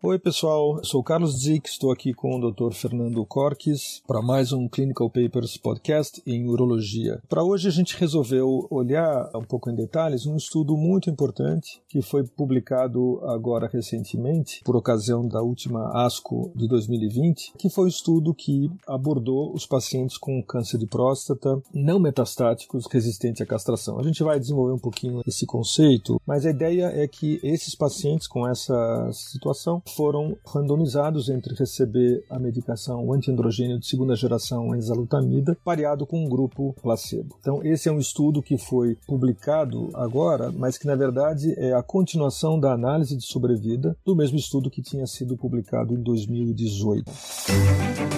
Oi, pessoal. Sou Carlos Zick, estou aqui com o Dr. Fernando Corques para mais um Clinical Papers podcast em urologia. Para hoje a gente resolveu olhar um pouco em detalhes um estudo muito importante que foi publicado agora recentemente por ocasião da última ASCO de 2020, que foi o um estudo que abordou os pacientes com câncer de próstata não metastáticos resistentes à castração. A gente vai desenvolver um pouquinho esse conceito, mas a ideia é que esses pacientes com essa situação foram randomizados entre receber a medicação antiandrogênio de segunda geração enzalutamida, pareado com um grupo placebo. Então, esse é um estudo que foi publicado agora, mas que na verdade é a continuação da análise de sobrevida do mesmo estudo que tinha sido publicado em 2018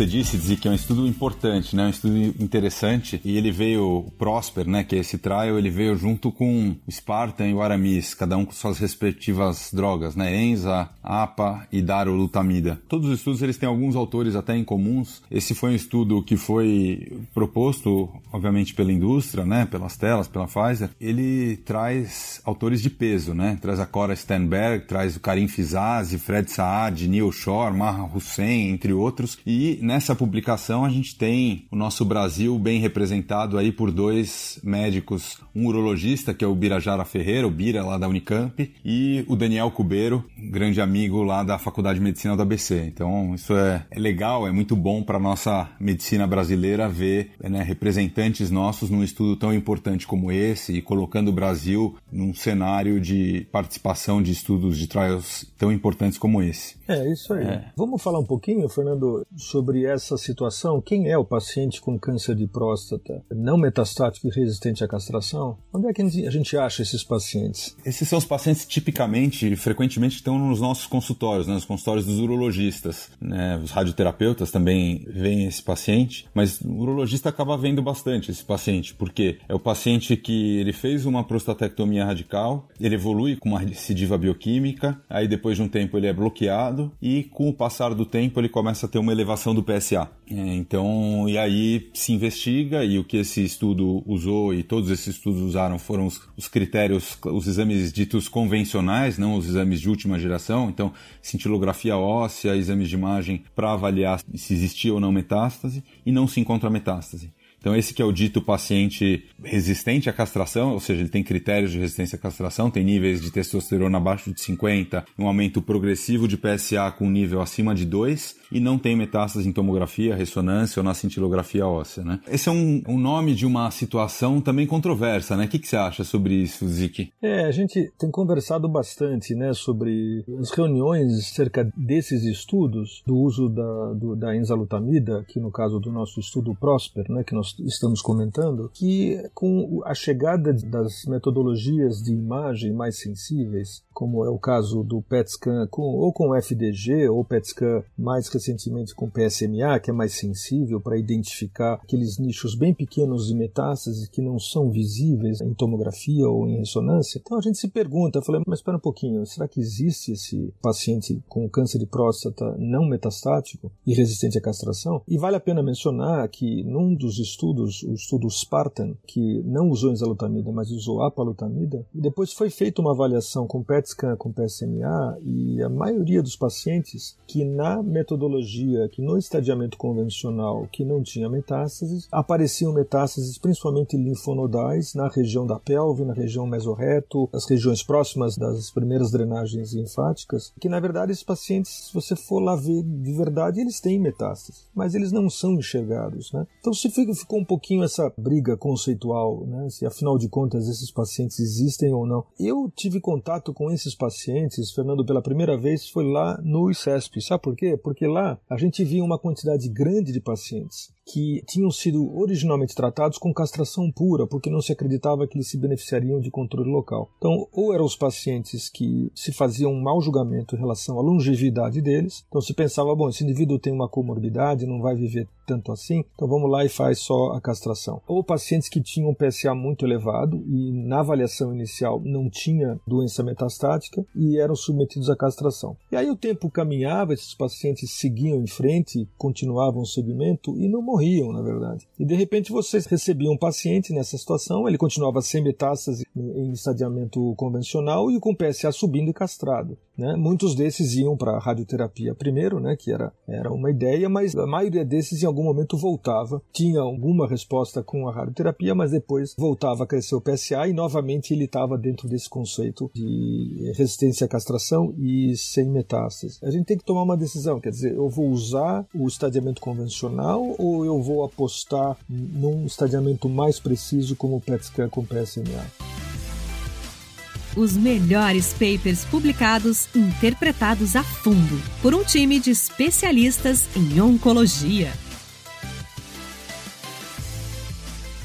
Você disse, dizer que é um estudo importante, né? Um estudo interessante. E ele veio, o Prosper, né? Que é esse trial, ele veio junto com o Spartan e o Aramis, cada um com suas respectivas drogas, né? Enza, APA e darolutamida. Todos os estudos, eles têm alguns autores até em comuns. Esse foi um estudo que foi proposto, obviamente, pela indústria, né? Pelas telas, pela Pfizer. Ele traz autores de peso, né? Traz a Cora Stenberg, traz o Karim Fizazi, Fred Saad, Neil Shore, Maha Hussein, entre outros. E nessa publicação a gente tem o nosso Brasil bem representado aí por dois médicos, um urologista que é o Birajara Ferreira, o Bira lá da Unicamp, e o Daniel Cubeiro, grande amigo lá da Faculdade de Medicina do ABC. Então isso é, é legal, é muito bom para nossa medicina brasileira ver né, representantes nossos num estudo tão importante como esse e colocando o Brasil num cenário de participação de estudos de trials tão importantes como esse. É isso aí. É. Vamos falar um pouquinho, Fernando, sobre essa situação. Quem é o paciente com câncer de próstata não metastático e resistente à castração? Onde é que a gente acha esses pacientes? Esses são os pacientes tipicamente, frequentemente estão nos nossos consultórios, né, nos consultórios dos urologistas. Né? Os radioterapeutas também veem esse paciente, mas o urologista acaba vendo bastante esse paciente, porque é o paciente que ele fez uma prostatectomia radical, ele evolui com uma recidiva bioquímica, aí depois de um tempo ele é bloqueado e com o passar do tempo ele começa a ter uma elevação do PSA. É, então, e aí se investiga e o que esse estudo usou e todos esses estudos usaram foram os, os critérios, os exames ditos convencionais, não os exames de última geração. Então, cintilografia óssea, exames de imagem para avaliar se existia ou não metástase e não se encontra metástase. Então, esse que é o dito paciente resistente à castração, ou seja, ele tem critérios de resistência à castração, tem níveis de testosterona abaixo de 50, um aumento progressivo de PSA com nível acima de 2 e não tem metástase em tomografia, ressonância ou na cintilografia óssea, né? Esse é um, um nome de uma situação também controversa, né? O que, que você acha sobre isso, Ziki? É, a gente tem conversado bastante, né, sobre as reuniões cerca desses estudos do uso da, do, da enzalutamida, que no caso do nosso estudo Prosper, né, que nós estamos comentando, que com a chegada das metodologias de imagem mais sensíveis, como é o caso do PET scan com, ou com FDG ou PET scan mais recentemente com PSMA, que é mais sensível para identificar aqueles nichos bem pequenos de metástases que não são visíveis em tomografia ou em ressonância. Então a gente se pergunta, falei, mas espera um pouquinho, será que existe esse paciente com câncer de próstata não metastático e resistente à castração? E vale a pena mencionar que num dos estudos, o estudo Spartan, que não usou enzalutamida, mas usou apalutamida, depois foi feita uma avaliação com PET scan com PSMA e a maioria dos pacientes que na metodologia, que no estadiamento convencional que não tinha metástases, apareciam metástases principalmente linfonodais na região da pelve, na região mesorreto, as regiões próximas das primeiras drenagens linfáticas, que na verdade esses pacientes, se você for lá ver de verdade, eles têm metástases, mas eles não são enxergados. Né? Então se ficou um pouquinho essa briga conceitual, né? Se afinal de contas esses pacientes existem ou não. Eu tive contato com esses pacientes, Fernando, pela primeira vez foi lá no ICESP. Sabe por quê? Porque lá a gente via uma quantidade grande de pacientes que tinham sido originalmente tratados com castração pura, porque não se acreditava que eles se beneficiariam de controle local. Então, ou eram os pacientes que se faziam um mau julgamento em relação à longevidade deles, então se pensava, bom, esse indivíduo tem uma comorbidade, não vai viver tanto assim, então vamos lá e faz só a castração. Ou pacientes que tinham PSA muito elevado e na avaliação inicial não tinha doença metastática e eram submetidos à castração. E aí o tempo caminhava, esses pacientes seguiam em frente, continuavam o segmento e não morriam, na verdade. E de repente vocês recebiam um paciente nessa situação, ele continuava sem metástase em estadiamento convencional e com PSA subindo e castrado. Né? Muitos desses iam para radioterapia primeiro, né, que era, era uma ideia, mas a maioria desses em algum momento voltava, tinha alguma resposta com a radioterapia, mas depois voltava a crescer o PSA e novamente ele estava dentro desse conceito de resistência à castração e sem metástase. A gente tem que tomar uma decisão, quer dizer, eu vou usar o estadiamento convencional ou eu vou apostar num estadiamento mais preciso como o PET scan com PSMA? Os melhores papers publicados interpretados a fundo por um time de especialistas em oncologia.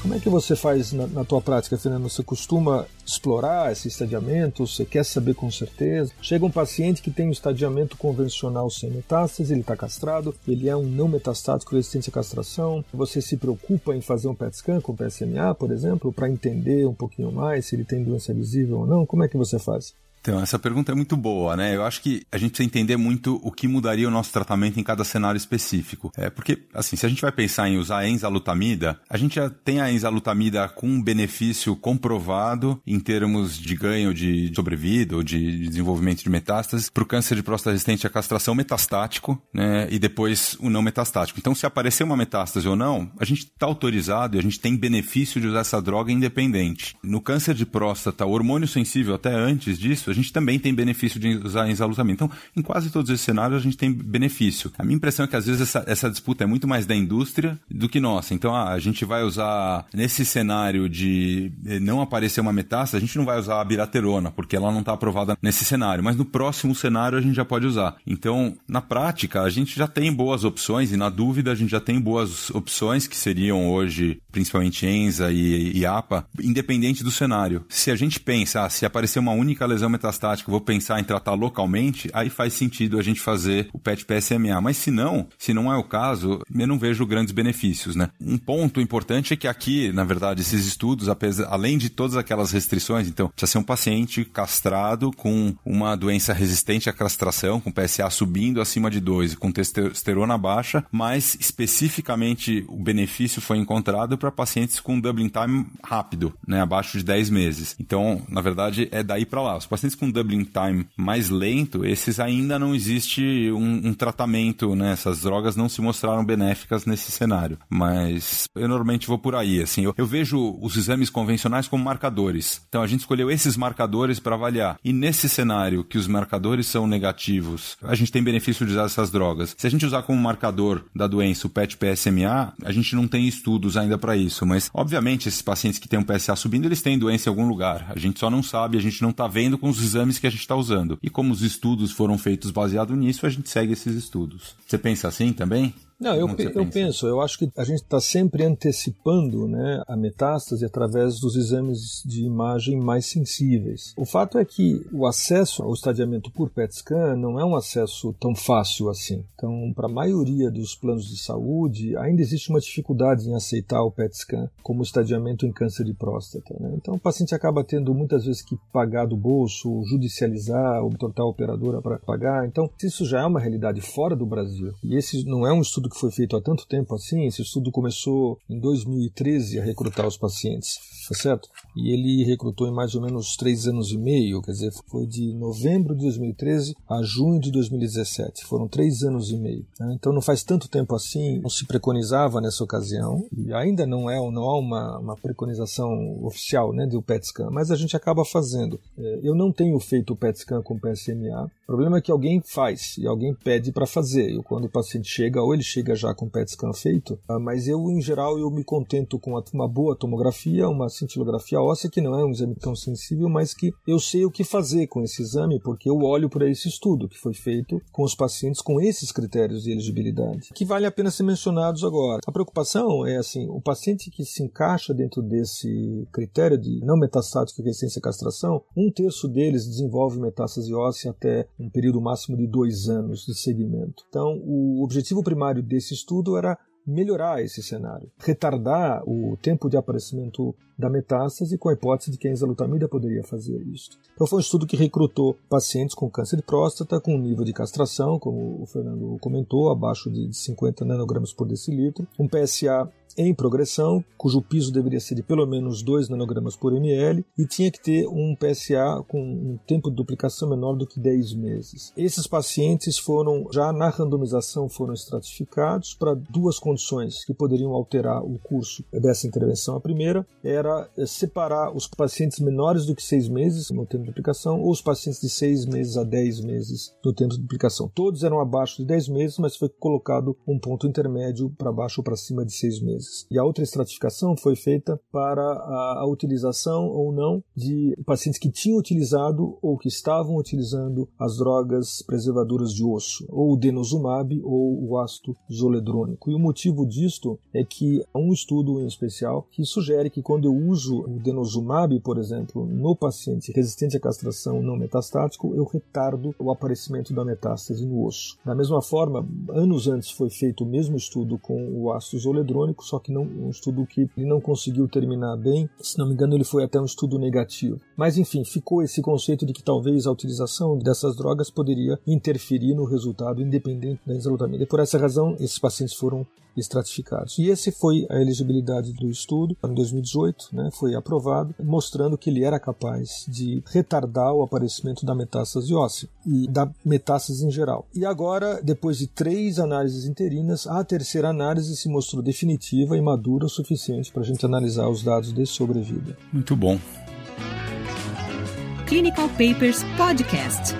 Como é que você faz na, na tua prática, Fernando? Você costuma explorar esse estadiamento? Você quer saber com certeza? Chega um paciente que tem um estadiamento convencional sem metástase, ele está castrado, ele é um não metastático resistente à castração. Você se preocupa em fazer um PET scan com PSMA, por exemplo, para entender um pouquinho mais se ele tem doença visível ou não? Como é que você faz? Então, essa pergunta é muito boa, né? Eu acho que a gente precisa entender muito o que mudaria o nosso tratamento em cada cenário específico. É, porque, assim, se a gente vai pensar em usar a enzalutamida, a gente já tem a enzalutamida com um benefício comprovado em termos de ganho de sobrevida ou de desenvolvimento de metástases para o câncer de próstata resistente à castração metastático, né? E depois o não metastático. Então, se aparecer uma metástase ou não, a gente está autorizado e a gente tem benefício de usar essa droga independente. No câncer de próstata, hormônio sensível até antes disso, gente também tem benefício de usar enzalutamida. Então, em quase todos esses cenários, a gente tem benefício. A minha impressão é que às vezes essa, essa disputa é muito mais da indústria do que nossa. Então, ah, a gente vai usar, nesse cenário de não aparecer uma metástase, a gente não vai usar a biraterona, porque ela não está aprovada nesse cenário. Mas no próximo cenário, a gente já pode usar. Então, na prática, a gente já tem boas opções e na dúvida, a gente já tem boas opções que seriam hoje, principalmente ENZA e, e APA, independente do cenário. Se a gente pensa, ah, se aparecer uma única lesão metastático, vou pensar em tratar localmente, aí faz sentido a gente fazer o PET PSMA. Mas se não, se não é o caso, eu não vejo grandes benefícios, né? Um ponto importante é que aqui, na verdade, esses estudos, apesar, além de todas aquelas restrições, então, precisa ser um paciente castrado com uma doença resistente à castração, com PSA subindo acima de 2, com testosterona baixa, mas especificamente o benefício foi encontrado para pacientes com doubling time rápido, né, abaixo de 10 meses. Então, na verdade, é daí para lá. Os pacientes com doubling time mais lento, esses ainda não existe um, um tratamento, né? Essas drogas não se mostraram benéficas nesse cenário. Mas eu normalmente vou por aí, assim. Eu, eu vejo os exames convencionais como marcadores. Então a gente escolheu esses marcadores para avaliar. E nesse cenário que os marcadores são negativos, a gente tem benefício de usar essas drogas. Se a gente usar como marcador da doença o PET-PSMA, a gente não tem estudos ainda para isso. Mas, obviamente, esses pacientes que têm um PSA subindo, eles têm doença em algum lugar. A gente só não sabe, a gente não está vendo com os exames que a gente está usando. E como os estudos foram feitos baseado nisso, a gente segue esses estudos. Você pensa assim também? Não, eu, eu penso, eu acho que a gente está sempre antecipando né, a metástase através dos exames de imagem mais sensíveis. O fato é que o acesso ao estadiamento por PET scan não é um acesso tão fácil assim. Então, para a maioria dos planos de saúde, ainda existe uma dificuldade em aceitar o PET scan como estadiamento em câncer de próstata. Né? Então, o paciente acaba tendo muitas vezes que pagar do bolso, judicializar, ou tortar a operadora para pagar. Então, isso já é uma realidade fora do Brasil. E esse não é um estudo estudo que foi feito há tanto tempo assim, esse estudo começou em 2013 a recrutar os pacientes, tá certo? E ele recrutou em mais ou menos três anos e meio, quer dizer, foi de novembro de 2013 a junho de 2017, foram três anos e meio. Né? Então não faz tanto tempo assim, não se preconizava nessa ocasião, e ainda não é não há uma, uma preconização oficial né, do PET scan, mas a gente acaba fazendo. É, eu não tenho feito o PET scan com PSMA, o problema é que alguém faz e alguém pede para fazer, e quando o paciente chega, ou ele chega chega já com PET scan feito, ah, mas eu, em geral, eu me contento com uma boa tomografia, uma cintilografia óssea, que não é um exame tão sensível, mas que eu sei o que fazer com esse exame, porque eu olho para esse estudo que foi feito com os pacientes com esses critérios de elegibilidade, que vale a pena ser mencionados agora. A preocupação é assim, o paciente que se encaixa dentro desse critério de não metastático resistência à castração, um terço deles desenvolve metástase óssea até um período máximo de dois anos de segmento. Então, o objetivo primário desse estudo era melhorar esse cenário, retardar o tempo de aparecimento da metástase com a hipótese de que a enzalutamida poderia fazer isso. Então foi um estudo que recrutou pacientes com câncer de próstata com um nível de castração, como o Fernando comentou, abaixo de 50 nanogramas por decilitro, um PSA em progressão, cujo piso deveria ser de pelo menos 2 nanogramas por ml e tinha que ter um PSA com um tempo de duplicação menor do que 10 meses. Esses pacientes foram, já na randomização, foram estratificados para duas condições que poderiam alterar o curso dessa intervenção. A primeira era eh, separar os pacientes menores do que 6 meses no tempo de duplicação ou os pacientes de 6 meses a 10 meses no tempo de duplicação. Todos eram abaixo de 10 meses, mas foi colocado um ponto intermédio para baixo ou para cima de 6 meses meses. E a outra estratificação foi feita para a, a utilização ou não de pacientes que tinham utilizado ou que estavam utilizando as drogas preservadoras de osso, ou o denosumab ou o ácido zoledrônico. E o motivo disto é que há um estudo em especial que sugere que quando eu uso o denosumab, por exemplo, no paciente resistente à castração não metastático, eu retardo o aparecimento da metástase no osso. Da mesma forma, anos antes foi feito o mesmo estudo com o ácido zoledrônico, só que não um estudo que ele não conseguiu terminar bem. Se não me engano, ele foi até um estudo negativo. Mas enfim, ficou esse conceito de que talvez a utilização dessas drogas poderia interferir no resultado independente da enzalutamida. E por essa razão, esses pacientes foram estratificados. E esse foi a elegibilidade do estudo em 2018, né, foi aprovado, mostrando que ele era capaz de retardar o aparecimento da metástase óssea e da metástase em geral. E agora, depois de três análises interinas, a terceira análise se mostrou definitiva e madura o suficiente para a gente analisar os dados de sobrevida. Muito bom. Clinical Papers Podcast.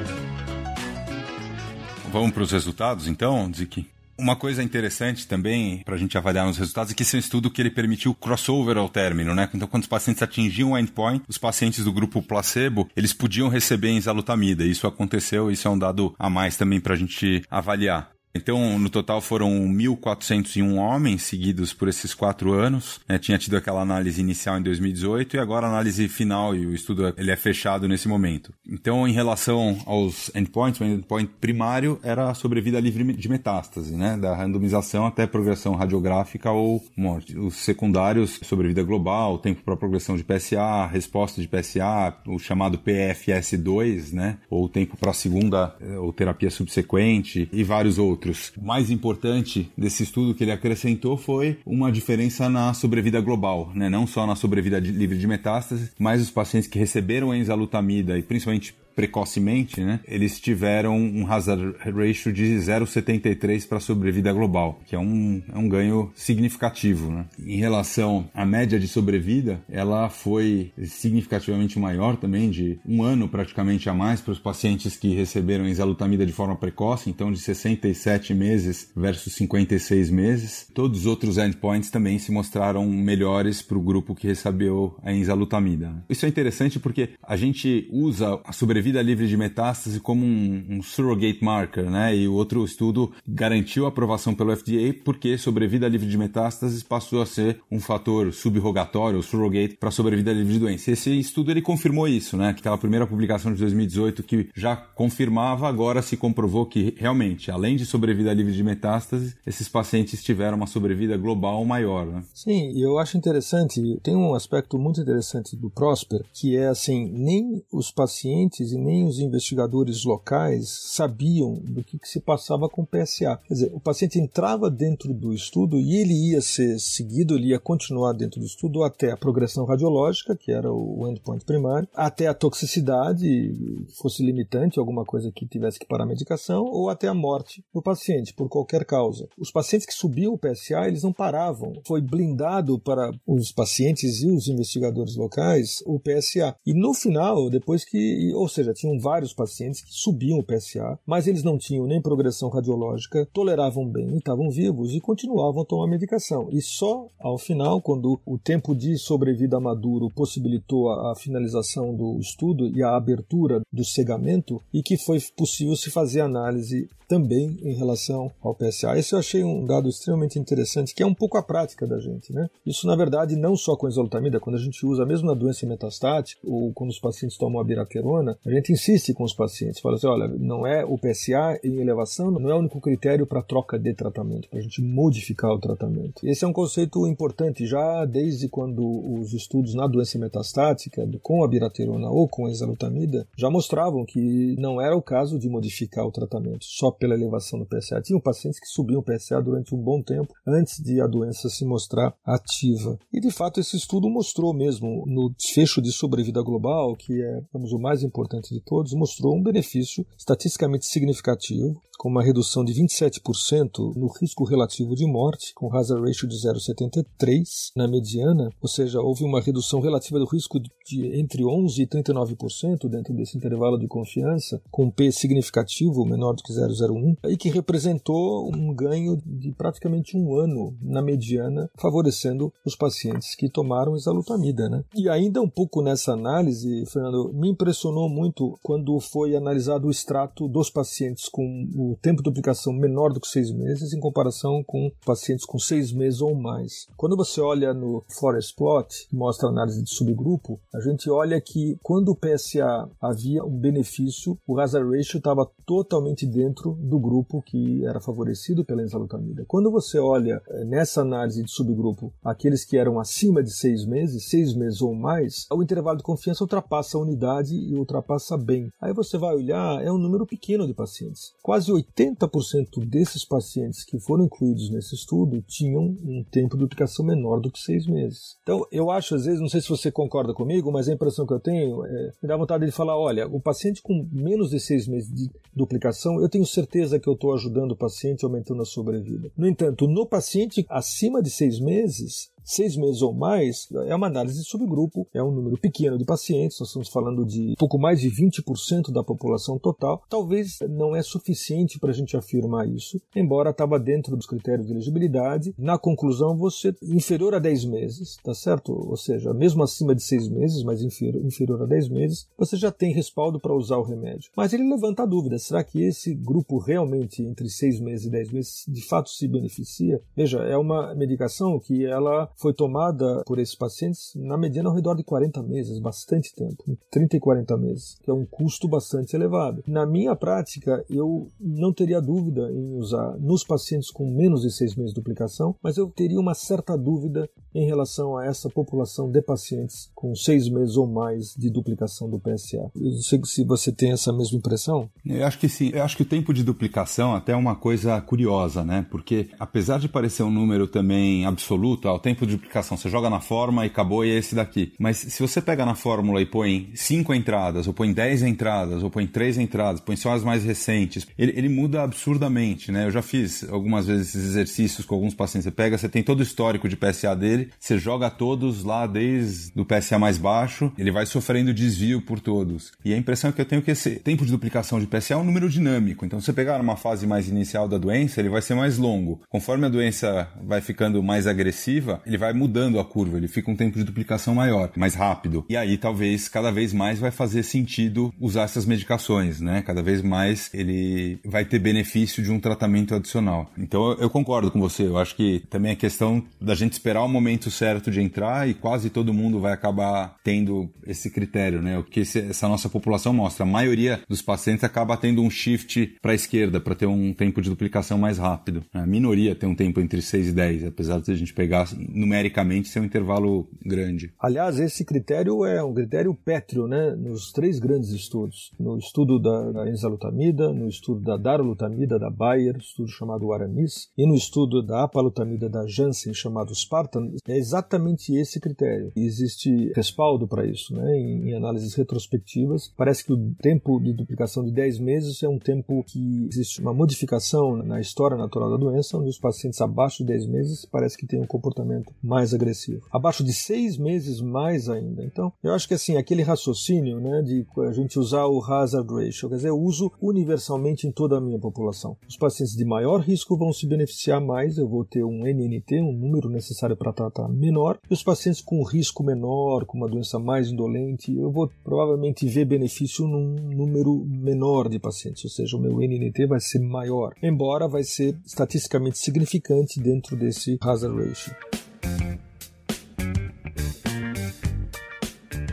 Vamos para os resultados, então, Ziki? Uma coisa interessante também para a gente avaliar os resultados é que esse é um estudo que ele permitiu crossover ao término, né? Então, quando os pacientes atingiam o endpoint, os pacientes do grupo placebo, eles podiam receber enzalutamida. Isso aconteceu, isso é um dado a mais também para a gente avaliar. Então, no total foram 1.401 homens seguidos por esses quatro anos. Né? Tinha tido aquela análise inicial em 2018 e agora a análise final e o estudo ele é fechado nesse momento. Então, em relação aos endpoints, o endpoint primário era a sobrevida livre de metástase, né? da randomização até progressão radiográfica ou morte. Os secundários, sobrevida global, tempo para progressão de PSA, resposta de PSA, o chamado PFS2, né? ou tempo para segunda eh, ou terapia subsequente e vários outros outros. O mais importante desse estudo que ele acrescentou foi uma diferença na sobrevida global, né? não só na sobrevida livre de metástase, mas os pacientes que receberam enzalutamida e principalmente precocemente, né, eles tiveram um hazard ratio de 0,73 para a sobrevida global, que é um, é um ganho significativo. Né? Em relação à média de sobrevida, ela foi significativamente maior também, de um ano praticamente a mais para os pacientes que receberam enzalutamida de forma precoce, então de 67 meses versus 56 meses. Todos os outros endpoints também se mostraram melhores para o grupo que recebeu a enzalutamida. Isso é interessante porque a gente usa a sobrevida vida livre de metástase como um, um, surrogate marker, né? E o outro estudo garantiu a aprovação pelo FDA porque sobrevida livre de metástases passou a ser um fator subrogatório, surrogate, para sobrevida livre de doença. Esse estudo ele confirmou isso, né? Aquela primeira publicação de 2018 que já confirmava, agora se comprovou que realmente, além de sobrevida livre de metástases, esses pacientes tiveram uma sobrevida global maior, né? Sim, e eu acho interessante, tem um aspecto muito interessante do Prosper, que é assim, nem os pacientes e nem os investigadores locais sabiam do que, que se passava com o PSA. Quer dizer, o paciente entrava dentro do estudo e ele ia ser seguido, ele ia continuar dentro do estudo até a progressão radiológica, que era o endpoint primário, até a toxicidade, fosse limitante, alguma coisa que tivesse que parar a medicação, ou até a morte do paciente, por qualquer causa. Os pacientes que subiam o PSA, eles não paravam. Foi blindado para os pacientes e os investigadores locais o PSA. E no final, depois que, ou seja, seja, tinham vários pacientes que subiam o PSA, mas eles não tinham nem progressão radiológica, toleravam bem estavam vivos e continuavam a tomar medicação. E só ao final, quando o tempo de sobrevida maduro possibilitou a, a finalização do estudo e a abertura do cegamento, e que foi possível se fazer análise também em relação ao PSA. Esse eu achei um dado extremamente interessante, que é um pouco a prática da gente. Né? Isso, na verdade, não só com a exolutamida, quando a gente usa mesmo na doença metastática, ou quando os pacientes tomam a biraterona, a gente insiste com os pacientes, fala assim, olha, não é o PSA em elevação, não é o único critério para troca de tratamento, para a gente modificar o tratamento. Esse é um conceito importante, já desde quando os estudos na doença metastática, com a biraterona ou com a exalutamida, já mostravam que não era o caso de modificar o tratamento, só pela elevação do PSA. Tinham pacientes que subiam o PSA durante um bom tempo antes de a doença se mostrar ativa. E de fato esse estudo mostrou mesmo no desfecho de sobrevida global, que é vamos, o mais importante de todos, mostrou um benefício estatisticamente significativo com uma redução de 27% no risco relativo de morte, com hazard ratio de 0,73 na mediana, ou seja, houve uma redução relativa do risco de entre 11% e 39% dentro desse intervalo de confiança, com P significativo menor do que 0,01, e que representou um ganho de praticamente um ano na mediana, favorecendo os pacientes que tomaram exalutamida. Né? E ainda um pouco nessa análise, Fernando, me impressionou muito quando foi analisado o extrato dos pacientes com o tempo de aplicação menor do que seis meses em comparação com pacientes com seis meses ou mais. Quando você olha no Forest Plot, que mostra a análise de subgrupo, a gente olha que quando o PSA havia um benefício, o hazard ratio estava totalmente dentro do grupo que era favorecido pela enzalutamida. Quando você olha eh, nessa análise de subgrupo aqueles que eram acima de seis meses, seis meses ou mais, o intervalo de confiança ultrapassa a unidade e ultrapassa bem. Aí você vai olhar, é um número pequeno de pacientes. Quase 80% desses pacientes que foram incluídos nesse estudo tinham um tempo de duplicação menor do que seis meses. Então, eu acho, às vezes, não sei se você concorda comigo, mas a impressão que eu tenho é me dá vontade de falar: olha, o paciente com menos de seis meses de duplicação, eu tenho certeza que eu estou ajudando o paciente aumentando a sobrevida. No entanto, no paciente acima de seis meses, seis meses ou mais, é uma análise de subgrupo, é um número pequeno de pacientes, nós estamos falando de pouco mais de 20% da população total. Talvez não é suficiente para a gente afirmar isso, embora estava dentro dos critérios de elegibilidade. Na conclusão, você inferior a 10 meses, tá certo? Ou seja, mesmo acima de 6 meses, mas inferior, inferior a 10 meses, você já tem respaldo para usar o remédio. Mas ele levanta a dúvida: será que esse grupo realmente entre 6 meses e 10 meses de fato se beneficia? Veja, é uma medicação que ela foi tomada por esses pacientes na mediana ao redor de 40 meses, bastante tempo, 30 e 40 meses, que é um custo bastante elevado. Na minha prática, eu não teria dúvida em usar nos pacientes com menos de 6 meses de duplicação, mas eu teria uma certa dúvida em relação a essa população de pacientes com 6 meses ou mais de duplicação do PSA. Eu não sei se você tem essa mesma impressão. Eu acho que sim. Eu acho que o tempo de duplicação até é uma coisa curiosa, né? Porque apesar de parecer um número também absoluto, o tempo de duplicação, você joga na forma e acabou e é esse daqui. Mas se você pega na fórmula e põe 5 entradas, ou põe 10 entradas, ou põe 3 entradas, põe só as mais recentes, ele, ele, muda absurdamente, né? Eu já fiz algumas vezes esses exercícios com alguns pacientes. Você pega, você tem todo o histórico de PSA dele, você joga todos lá desde o PSA mais baixo, ele vai sofrendo desvio por todos. E a impressão é que eu tenho que esse tempo de duplicação de PSA é um número dinâmico. Então, se você pegar uma fase mais inicial da doença, ele vai ser mais longo. Conforme a doença vai ficando mais agressiva, ele vai vai mudando a curva, ele fica um tempo de duplicação maior, mais rápido. E aí talvez cada vez mais vai fazer sentido usar essas medicações, né? Cada vez mais ele vai ter benefício de um tratamento adicional. Então eu concordo com você, eu acho que também é questão da gente esperar o momento certo de entrar e quase todo mundo vai acabar tendo esse critério, né? O que essa nossa população mostra, a maioria dos pacientes acaba tendo um shift para a esquerda para ter um tempo de duplicação mais rápido. A minoria tem um tempo entre 6 e 10, apesar de a gente pegar numericamente ser um intervalo grande. Aliás, esse critério é um critério pétreo, né, nos três grandes estudos. No estudo da, da enzalutamida, no estudo da darolutamida da Bayer, estudo chamado Aramis, e no estudo da apalutamida da Janssen, chamado Spartan, é exatamente esse critério. Existe respaldo para isso, né, em, em análises retrospectivas. Parece que o tempo de duplicação de 10 meses é um tempo que existe uma modificação na história natural da doença, onde os pacientes abaixo de 10 meses parece que têm um comportamento mais agressivo. Abaixo de seis meses, mais ainda. Então, eu acho que assim, aquele raciocínio né, de a gente usar o hazard ratio, quer dizer, eu uso universalmente em toda a minha população. Os pacientes de maior risco vão se beneficiar mais, eu vou ter um NNT, um número necessário para tratar menor, e os pacientes com risco menor, com uma doença mais indolente, eu vou provavelmente ver benefício num número menor de pacientes, ou seja, o meu NNT vai ser maior, embora vai ser estatisticamente significante dentro desse hazard ratio.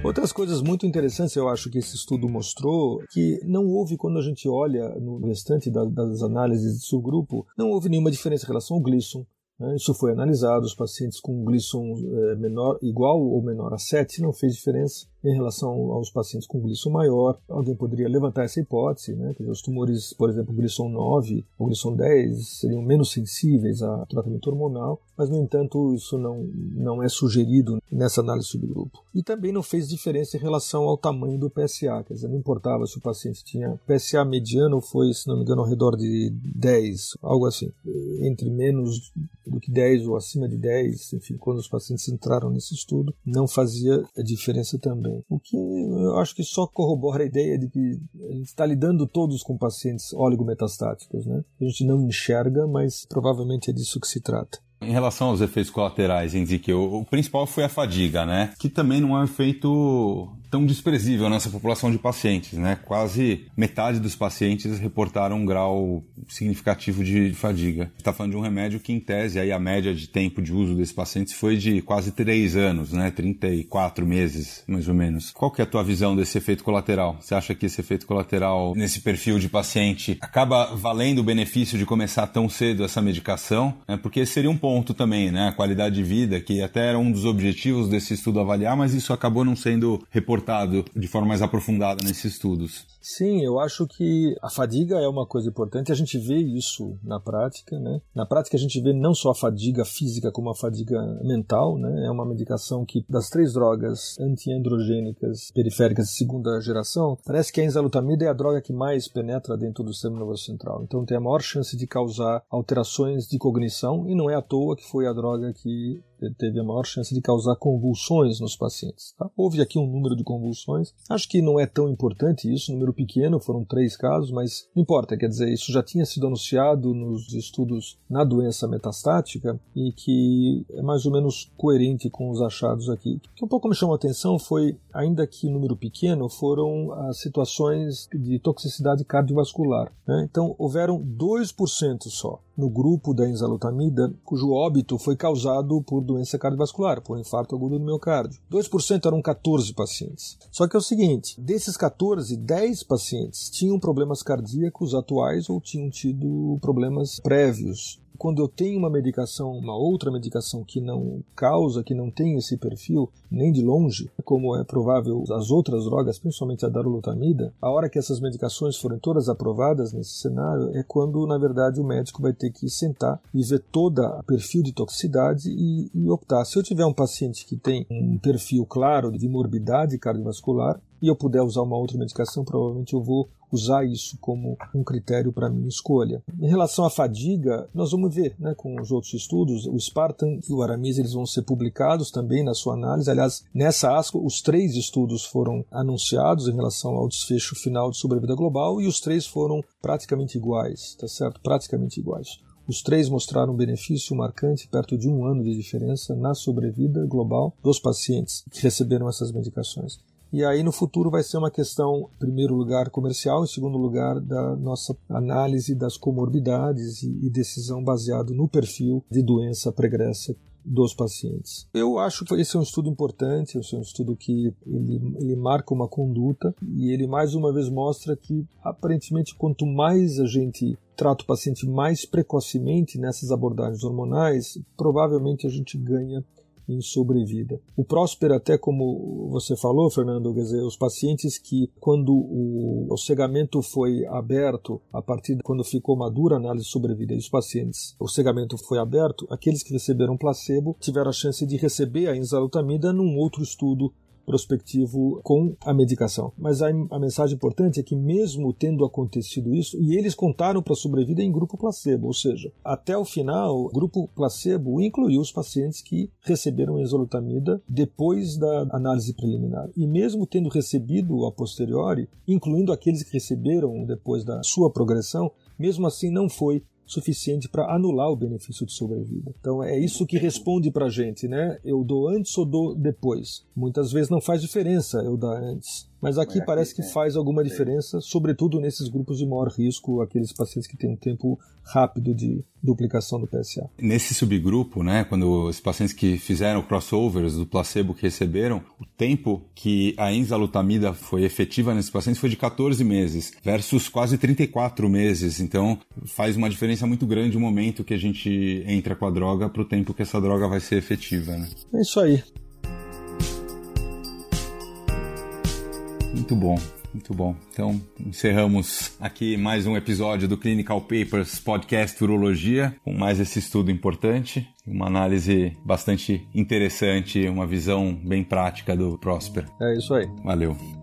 Outras coisas muito interessantes eu acho que esse estudo mostrou que não houve, quando a gente olha no restante das análises de subgrupo, não houve nenhuma diferença em relação ao Gleason, né? Isso foi analisado, os pacientes com Gleason é, menor, igual ou menor a 7 não fez diferença em relação aos pacientes com Gleason maior. Alguém poderia levantar essa hipótese, né? Dizer, os tumores, por exemplo, Gleason 9 ou Gleason 10 seriam menos sensíveis a tratamento hormonal, mas no entanto isso não, não é sugerido nessa análise subgrupo. E também não fez diferença em relação ao tamanho do PSA, quer dizer, não importava se o paciente tinha PSA mediano foi, se não me engano, ao redor de 10, algo assim, entre menos do que 10 ou acima de 10, enfim, quando os pacientes entraram nesse estudo, não fazia diferença também. O que eu acho que só corrobora a ideia de que a gente está lidando todos com pacientes oligometastáticos, né? A gente não enxerga, mas provavelmente é disso que se trata. Em relação aos efeitos colaterais, em que o, o principal foi a fadiga, né? Que também não é um efeito tão desprezível nessa população de pacientes, né? Quase metade dos pacientes reportaram um grau significativo de fadiga. Está falando de um remédio que, em tese, aí a média de tempo de uso desses pacientes foi de quase 3 anos, né? 34 meses, mais ou menos. Qual que é a tua visão desse efeito colateral? Você acha que esse efeito colateral nesse perfil de paciente acaba valendo o benefício de começar tão cedo essa medicação? Né? Porque esse seria um ponto também, né? A qualidade de vida, que até era um dos objetivos desse estudo avaliar, mas isso acabou não sendo reportado reportado de forma mais aprofundada nesses estudos. Sim, eu acho que a fadiga é uma coisa importante, a gente vê isso na prática, né? Na prática a gente vê não só a fadiga física como a fadiga mental, né? É uma medicação que das três drogas antiandrogênicas periféricas de segunda geração, parece que a enzalutamida é a droga que mais penetra dentro do sistema nervoso central. Então tem a maior chance de causar alterações de cognição e não é à toa que foi a droga que teve a maior chance de causar convulsões nos pacientes. Tá? Houve aqui um número de convulsões. Acho que não é tão importante isso, número pequeno, foram três casos, mas não importa, quer dizer, isso já tinha sido anunciado nos estudos na doença metastática e que é mais ou menos coerente com os achados aqui. O que um pouco me chamou a atenção foi, ainda que número pequeno, foram as situações de toxicidade cardiovascular. Né? Então, houveram 2% só no grupo da enzalutamida, cujo óbito foi causado por doença cardiovascular, por infarto agudo do miocárdio. 2% eram 14 pacientes. Só que é o seguinte, desses 14, 10 pacientes tinham problemas cardíacos atuais ou tinham tido problemas prévios quando eu tenho uma medicação, uma outra medicação que não causa, que não tem esse perfil, nem de longe, como é provável as outras drogas, principalmente a darolutamida, a hora que essas medicações forem todas aprovadas nesse cenário é quando, na verdade, o médico vai ter que sentar e ver toda a perfil de toxicidade e, e optar. Se eu tiver um paciente que tem um perfil claro de morbidade cardiovascular, e eu puder usar uma outra medicação, provavelmente eu vou usar isso como um critério para minha escolha. Em relação à fadiga, nós vamos ver né, com os outros estudos, o Spartan e o Aramis eles vão ser publicados também na sua análise. Aliás, nessa ASCO, os três estudos foram anunciados em relação ao desfecho final de sobrevida global e os três foram praticamente iguais, tá certo? Praticamente iguais. Os três mostraram um benefício marcante, perto de um ano de diferença, na sobrevida global dos pacientes que receberam essas medicações. E aí no futuro vai ser uma questão, em primeiro lugar, comercial, em segundo lugar, da nossa análise das comorbidades e, decisão baseado no perfil de doença pregressa dos pacientes. Eu acho que esse é um estudo importante, esse é um estudo que ele, ele marca uma conduta e ele mais uma vez mostra que aparentemente quanto mais a gente trata o paciente mais precocemente nessas abordagens hormonais, provavelmente a gente ganha em sobrevida. O próspero, até como você falou, Fernando, quer dizer, os pacientes que, quando o, o cegamento foi aberto, a partir de quando ficou madura a análise de sobrevida, e os pacientes, o cegamento foi aberto, aqueles que receberam placebo tiveram a chance de receber a enzalutamida num outro estudo prospectivo com a medicação. Mas a, a mensagem importante é que, mesmo tendo acontecido isso, e eles contaram para a sobrevida em grupo placebo, ou seja, até o final, o grupo placebo incluiu os pacientes que receberam enzalutamida depois da análise preliminar. E mesmo tendo recebido a posteriori, incluindo aqueles que receberam depois da sua progressão, mesmo assim não foi suficiente para anular o benefício de sobrevida. Então é isso que responde para a gente, né? Eu dou antes ou dou depois? Muitas vezes não faz diferença eu dar antes. Mas aqui Mas parece que é. faz alguma diferença, sobretudo nesses grupos de maior risco, aqueles pacientes que têm um tempo rápido de duplicação do PSA. Nesse subgrupo, né, quando os pacientes que fizeram crossovers do placebo que receberam, o tempo que a enzalutamida foi efetiva nesses pacientes foi de 14 meses, versus quase 34 meses. Então, faz uma diferença muito grande o momento que a gente entra com a droga para o tempo que essa droga vai ser efetiva. Né? É isso aí. Muito bom, muito bom. Então, encerramos aqui mais um episódio do Clinical Papers Podcast Urologia, com mais esse estudo importante, uma análise bastante interessante, uma visão bem prática do Prosper. É isso aí. Valeu.